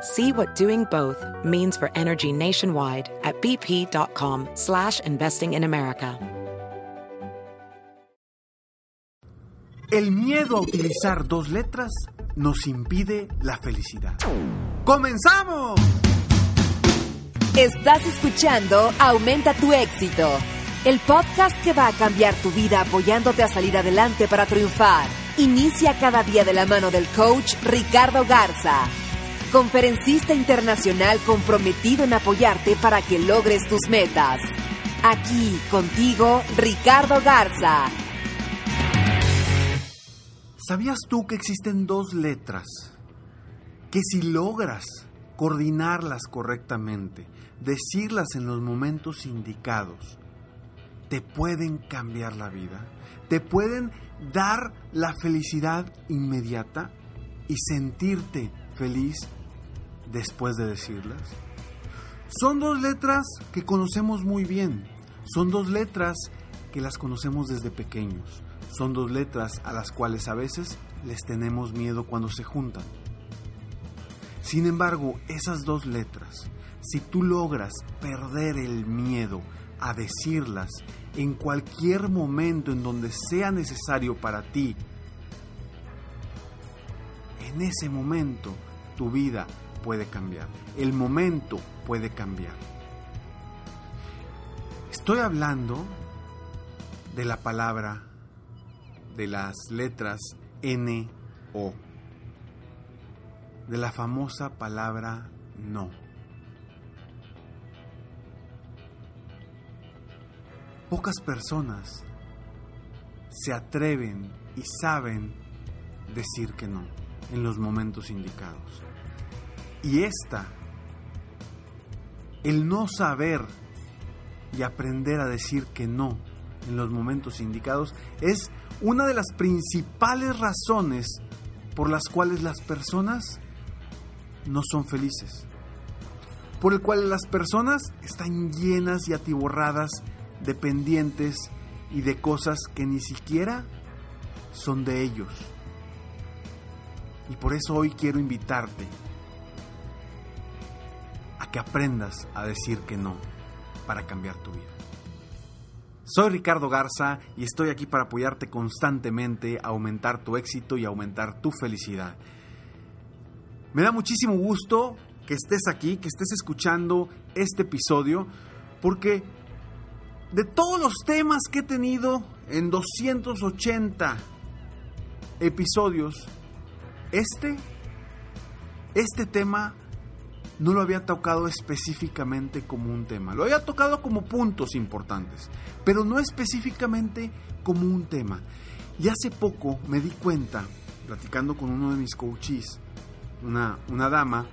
See what doing both means for energy nationwide at bp.com slash investing in America. El miedo a utilizar dos letras nos impide la felicidad. ¡Comenzamos! Estás escuchando Aumenta tu éxito, el podcast que va a cambiar tu vida apoyándote a salir adelante para triunfar. Inicia cada día de la mano del coach Ricardo Garza, conferencista internacional comprometido en apoyarte para que logres tus metas. Aquí contigo, Ricardo Garza. ¿Sabías tú que existen dos letras que si logras coordinarlas correctamente, decirlas en los momentos indicados, te pueden cambiar la vida? ¿Te pueden dar la felicidad inmediata y sentirte feliz después de decirlas? Son dos letras que conocemos muy bien. Son dos letras que las conocemos desde pequeños. Son dos letras a las cuales a veces les tenemos miedo cuando se juntan. Sin embargo, esas dos letras, si tú logras perder el miedo a decirlas en cualquier momento en donde sea necesario para ti, en ese momento tu vida puede cambiar. El momento puede cambiar. Estoy hablando de la palabra, de las letras N, O, de la famosa palabra no. Pocas personas se atreven y saben decir que no en los momentos indicados. Y esta, el no saber y aprender a decir que no en los momentos indicados es una de las principales razones por las cuales las personas no son felices. Por el cual las personas están llenas y atiborradas de pendientes y de cosas que ni siquiera son de ellos. Y por eso hoy quiero invitarte que aprendas a decir que no para cambiar tu vida. Soy Ricardo Garza y estoy aquí para apoyarte constantemente a aumentar tu éxito y aumentar tu felicidad. Me da muchísimo gusto que estés aquí, que estés escuchando este episodio, porque de todos los temas que he tenido en 280 episodios, este, este tema no lo había tocado específicamente como un tema. Lo había tocado como puntos importantes, pero no específicamente como un tema. Y hace poco me di cuenta, platicando con uno de mis coaches, una, una dama,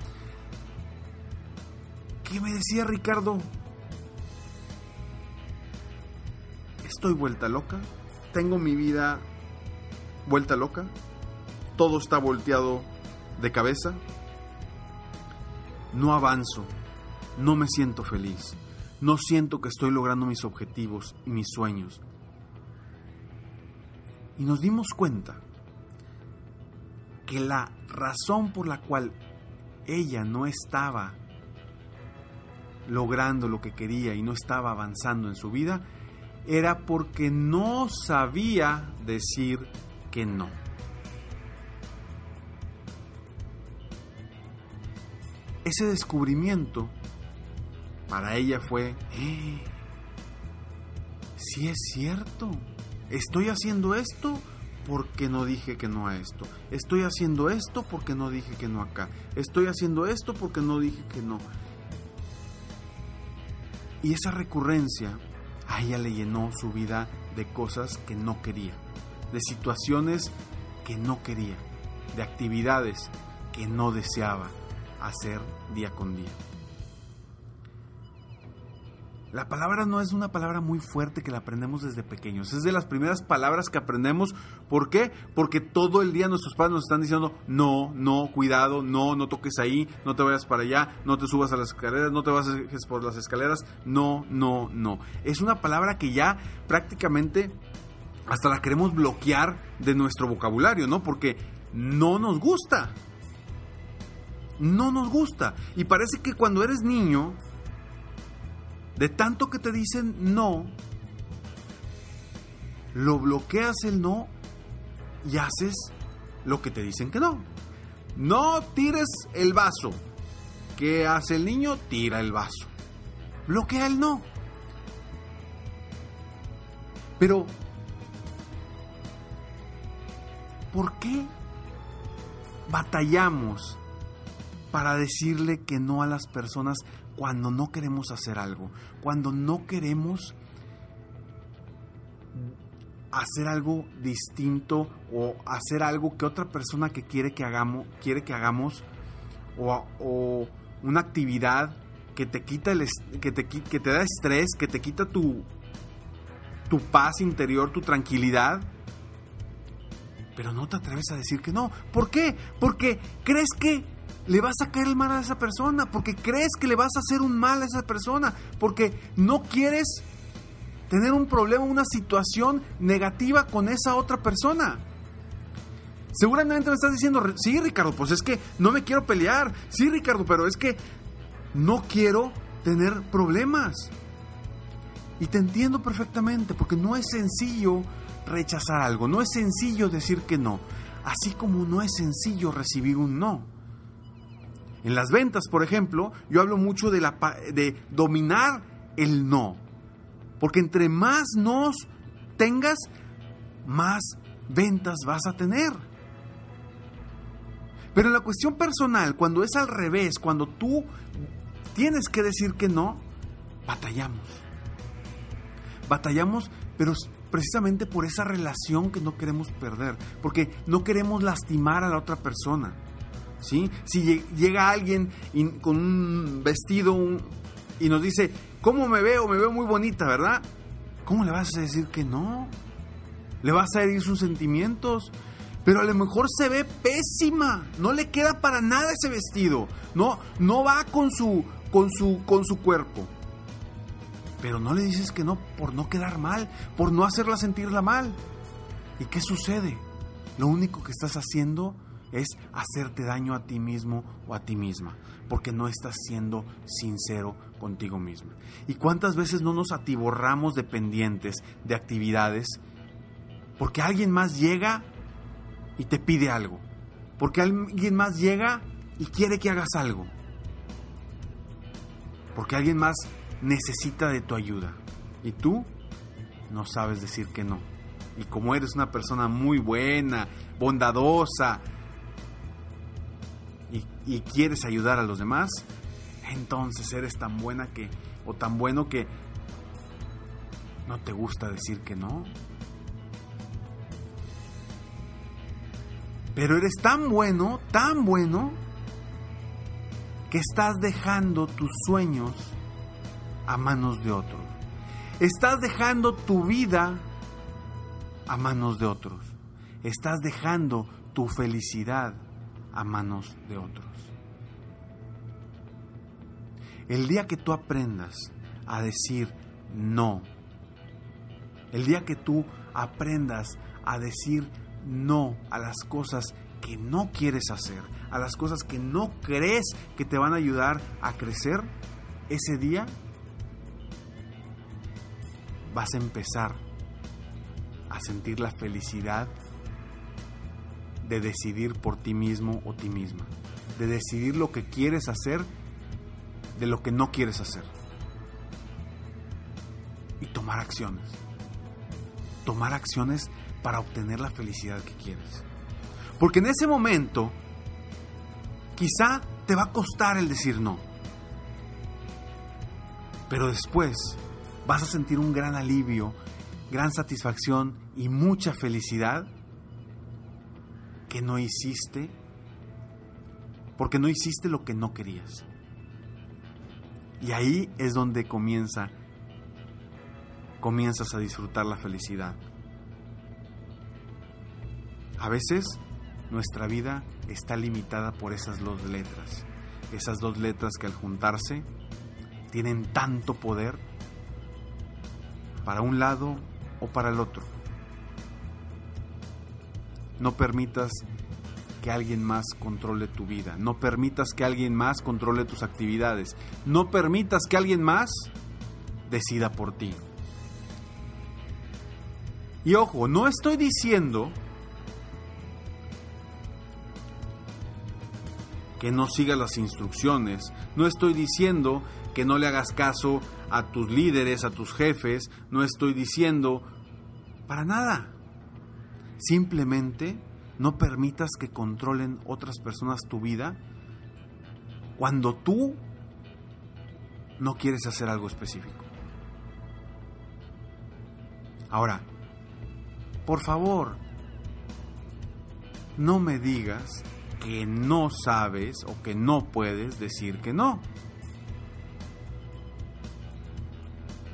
que me decía Ricardo, estoy vuelta loca, tengo mi vida vuelta loca, todo está volteado de cabeza, no avanzo, no me siento feliz, no siento que estoy logrando mis objetivos y mis sueños. Y nos dimos cuenta que la razón por la cual ella no estaba logrando lo que quería y no estaba avanzando en su vida era porque no sabía decir que no. Ese descubrimiento para ella fue, si es cierto, estoy haciendo esto porque no dije que no a esto. Estoy haciendo esto porque no dije que no acá. Estoy haciendo esto porque no dije que no. Y esa recurrencia a ella le llenó su vida de cosas que no quería, de situaciones que no quería, de actividades que no deseaba hacer día con día. La palabra no es una palabra muy fuerte que la aprendemos desde pequeños. Es de las primeras palabras que aprendemos. ¿Por qué? Porque todo el día nuestros padres nos están diciendo, no, no, cuidado, no, no toques ahí, no te vayas para allá, no te subas a las escaleras, no te vas por las escaleras, no, no, no. Es una palabra que ya prácticamente hasta la queremos bloquear de nuestro vocabulario, ¿no? Porque no nos gusta. No nos gusta. Y parece que cuando eres niño, de tanto que te dicen no, lo bloqueas el no y haces lo que te dicen que no. No tires el vaso. ¿Qué hace el niño? Tira el vaso. Bloquea el no. Pero, ¿por qué batallamos para decirle que no a las personas cuando no queremos hacer algo, cuando no queremos hacer algo distinto o hacer algo que otra persona que quiere que hagamos, quiere que hagamos o, una actividad que te quita el que te, que te da estrés, que te quita tu tu paz interior, tu tranquilidad, pero no te atreves a decir que no. ¿Por qué? Porque crees que le vas a caer el mal a esa persona, porque crees que le vas a hacer un mal a esa persona, porque no quieres tener un problema, una situación negativa con esa otra persona. Seguramente me estás diciendo, sí Ricardo, pues es que no me quiero pelear, sí Ricardo, pero es que no quiero tener problemas. Y te entiendo perfectamente, porque no es sencillo rechazar algo, no es sencillo decir que no, así como no es sencillo recibir un no. En las ventas, por ejemplo, yo hablo mucho de, la, de dominar el no. Porque entre más nos tengas, más ventas vas a tener. Pero en la cuestión personal, cuando es al revés, cuando tú tienes que decir que no, batallamos. Batallamos, pero precisamente por esa relación que no queremos perder, porque no queremos lastimar a la otra persona. Si llega alguien con un vestido y nos dice, ¿cómo me veo? Me veo muy bonita, ¿verdad? ¿Cómo le vas a decir que no? Le vas a herir sus sentimientos. Pero a lo mejor se ve pésima, no le queda para nada ese vestido, no, no va con su, con su, con su cuerpo. Pero no le dices que no por no quedar mal, por no hacerla sentirla mal. ¿Y qué sucede? Lo único que estás haciendo es hacerte daño a ti mismo o a ti misma, porque no estás siendo sincero contigo misma. ¿Y cuántas veces no nos atiborramos de pendientes, de actividades, porque alguien más llega y te pide algo? Porque alguien más llega y quiere que hagas algo. Porque alguien más necesita de tu ayuda. Y tú no sabes decir que no. Y como eres una persona muy buena, bondadosa, y, quieres ayudar a los demás, entonces eres tan buena que, o tan bueno que no te gusta decir que no. Pero eres tan bueno, tan bueno, que estás dejando tus sueños a manos de otros. Estás dejando tu vida a manos de otros. Estás dejando tu felicidad a manos de otros. El día que tú aprendas a decir no, el día que tú aprendas a decir no a las cosas que no quieres hacer, a las cosas que no crees que te van a ayudar a crecer, ese día vas a empezar a sentir la felicidad de decidir por ti mismo o ti misma, de decidir lo que quieres hacer de lo que no quieres hacer y tomar acciones. tomar acciones para obtener la felicidad que quieres. Porque en ese momento, quizá te va a costar el decir no. Pero después vas a sentir un gran alivio, gran satisfacción y mucha felicidad que no hiciste porque no hiciste lo que no querías. Y ahí es donde comienza comienzas a disfrutar la felicidad. A veces nuestra vida está limitada por esas dos letras, esas dos letras que al juntarse tienen tanto poder para un lado o para el otro. No permitas que alguien más controle tu vida. No permitas que alguien más controle tus actividades. No permitas que alguien más decida por ti. Y ojo, no estoy diciendo que no sigas las instrucciones. No estoy diciendo que no le hagas caso a tus líderes, a tus jefes. No estoy diciendo para nada. Simplemente no permitas que controlen otras personas tu vida cuando tú no quieres hacer algo específico. Ahora, por favor, no me digas que no sabes o que no puedes decir que no.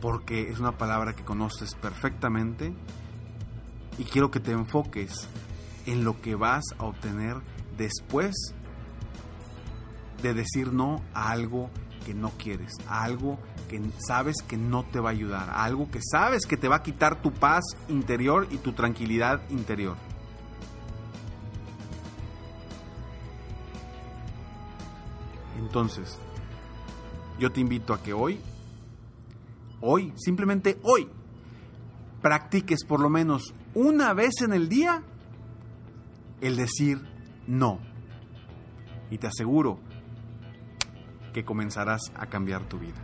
Porque es una palabra que conoces perfectamente y quiero que te enfoques en lo que vas a obtener después de decir no a algo que no quieres, a algo que sabes que no te va a ayudar, a algo que sabes que te va a quitar tu paz interior y tu tranquilidad interior. Entonces, yo te invito a que hoy, hoy, simplemente hoy, practiques por lo menos una vez en el día el decir no. Y te aseguro que comenzarás a cambiar tu vida.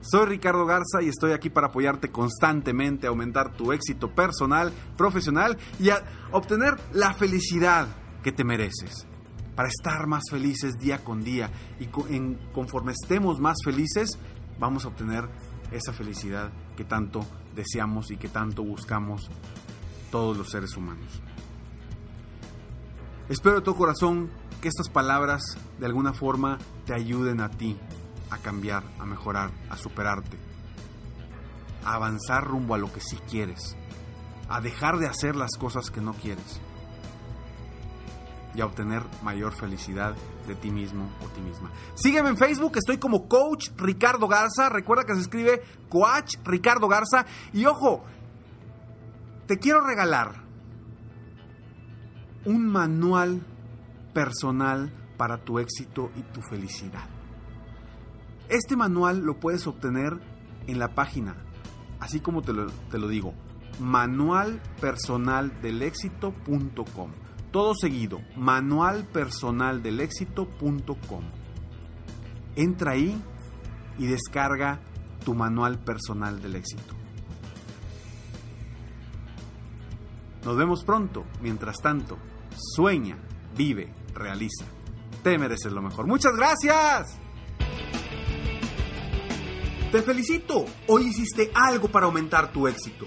Soy Ricardo Garza y estoy aquí para apoyarte constantemente a aumentar tu éxito personal, profesional y a obtener la felicidad que te mereces. Para estar más felices día con día y conforme estemos más felices, vamos a obtener esa felicidad que tanto deseamos y que tanto buscamos todos los seres humanos. Espero de todo corazón que estas palabras de alguna forma te ayuden a ti a cambiar, a mejorar, a superarte, a avanzar rumbo a lo que sí quieres, a dejar de hacer las cosas que no quieres y a obtener mayor felicidad de ti mismo o ti misma. Sígueme en Facebook, estoy como Coach Ricardo Garza. Recuerda que se escribe Coach Ricardo Garza. Y ojo, te quiero regalar un manual personal para tu éxito y tu felicidad. Este manual lo puedes obtener en la página, así como te lo, te lo digo, manualpersonaldelexito.com. Todo seguido, manualpersonaldelexito.com. Entra ahí y descarga tu manual personal del éxito. Nos vemos pronto. Mientras tanto, Sueña, vive, realiza. Te mereces lo mejor. Muchas gracias. Te felicito. Hoy hiciste algo para aumentar tu éxito.